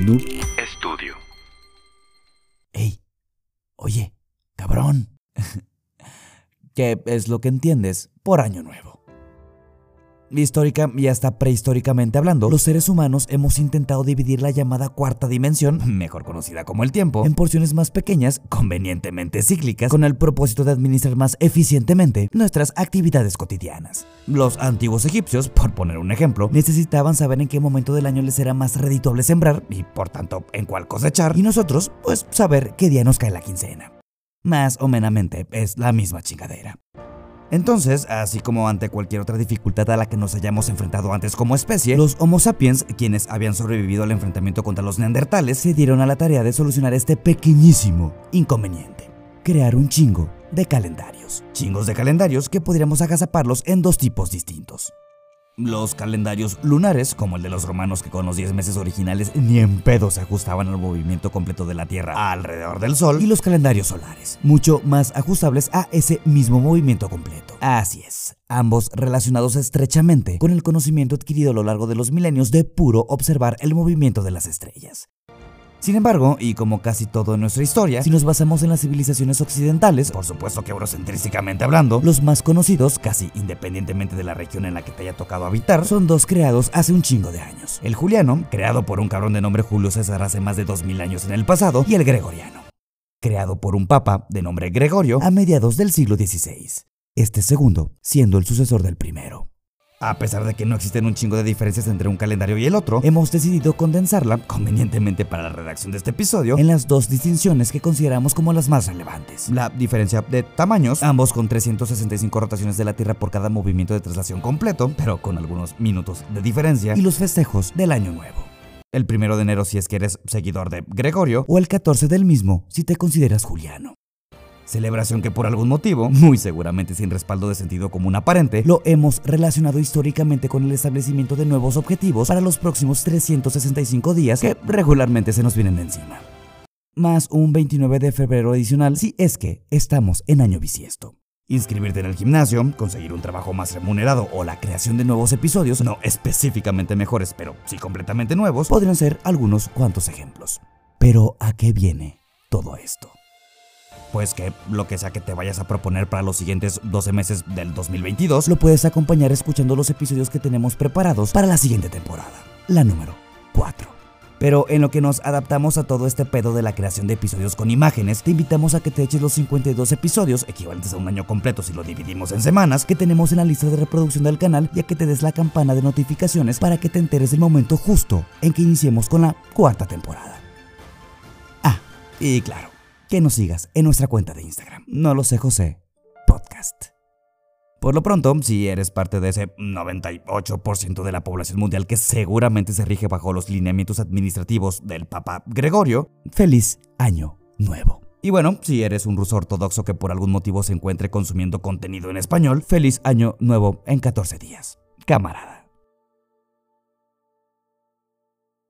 Noob Studio. Ey, oye, cabrón. ¿Qué es lo que entiendes por año nuevo? Histórica y hasta prehistóricamente hablando, los seres humanos hemos intentado dividir la llamada cuarta dimensión, mejor conocida como el tiempo, en porciones más pequeñas, convenientemente cíclicas, con el propósito de administrar más eficientemente nuestras actividades cotidianas. Los antiguos egipcios, por poner un ejemplo, necesitaban saber en qué momento del año les era más redituable sembrar y por tanto en cuál cosechar, y nosotros, pues saber qué día nos cae la quincena. Más o menamente es la misma chingadera. Entonces, así como ante cualquier otra dificultad a la que nos hayamos enfrentado antes como especie, los Homo sapiens, quienes habían sobrevivido al enfrentamiento contra los neandertales, se dieron a la tarea de solucionar este pequeñísimo inconveniente. Crear un chingo de calendarios. Chingos de calendarios que podríamos agazaparlos en dos tipos distintos. Los calendarios lunares, como el de los romanos que con los 10 meses originales ni en pedo se ajustaban al movimiento completo de la Tierra alrededor del Sol, y los calendarios solares, mucho más ajustables a ese mismo movimiento completo. Así es, ambos relacionados estrechamente con el conocimiento adquirido a lo largo de los milenios de puro observar el movimiento de las estrellas. Sin embargo, y como casi todo en nuestra historia, si nos basamos en las civilizaciones occidentales, por supuesto que eurocentrísticamente hablando, los más conocidos, casi independientemente de la región en la que te haya tocado habitar, son dos creados hace un chingo de años. El juliano, creado por un cabrón de nombre Julio César hace más de 2000 años en el pasado, y el gregoriano, creado por un papa de nombre Gregorio a mediados del siglo XVI. Este segundo siendo el sucesor del primero. A pesar de que no existen un chingo de diferencias entre un calendario y el otro, hemos decidido condensarla, convenientemente para la redacción de este episodio, en las dos distinciones que consideramos como las más relevantes. La diferencia de tamaños, ambos con 365 rotaciones de la Tierra por cada movimiento de traslación completo, pero con algunos minutos de diferencia, y los festejos del Año Nuevo. El primero de enero si es que eres seguidor de Gregorio, o el 14 del mismo si te consideras Juliano celebración que por algún motivo, muy seguramente sin respaldo de sentido común aparente, lo hemos relacionado históricamente con el establecimiento de nuevos objetivos para los próximos 365 días que regularmente se nos vienen de encima. Más un 29 de febrero adicional si es que estamos en año bisiesto. Inscribirte en el gimnasio, conseguir un trabajo más remunerado o la creación de nuevos episodios, no específicamente mejores, pero sí completamente nuevos, podrían ser algunos cuantos ejemplos. Pero ¿a qué viene todo esto? Pues que lo que sea que te vayas a proponer para los siguientes 12 meses del 2022, lo puedes acompañar escuchando los episodios que tenemos preparados para la siguiente temporada, la número 4. Pero en lo que nos adaptamos a todo este pedo de la creación de episodios con imágenes, te invitamos a que te eches los 52 episodios, equivalentes a un año completo si lo dividimos en semanas, que tenemos en la lista de reproducción del canal y a que te des la campana de notificaciones para que te enteres del momento justo en que iniciemos con la cuarta temporada. Ah, y claro, que nos sigas en nuestra cuenta de Instagram. No lo sé, José. Podcast. Por lo pronto, si eres parte de ese 98% de la población mundial que seguramente se rige bajo los lineamientos administrativos del Papa Gregorio, feliz año nuevo. Y bueno, si eres un ruso ortodoxo que por algún motivo se encuentre consumiendo contenido en español, feliz año nuevo en 14 días. Camarada.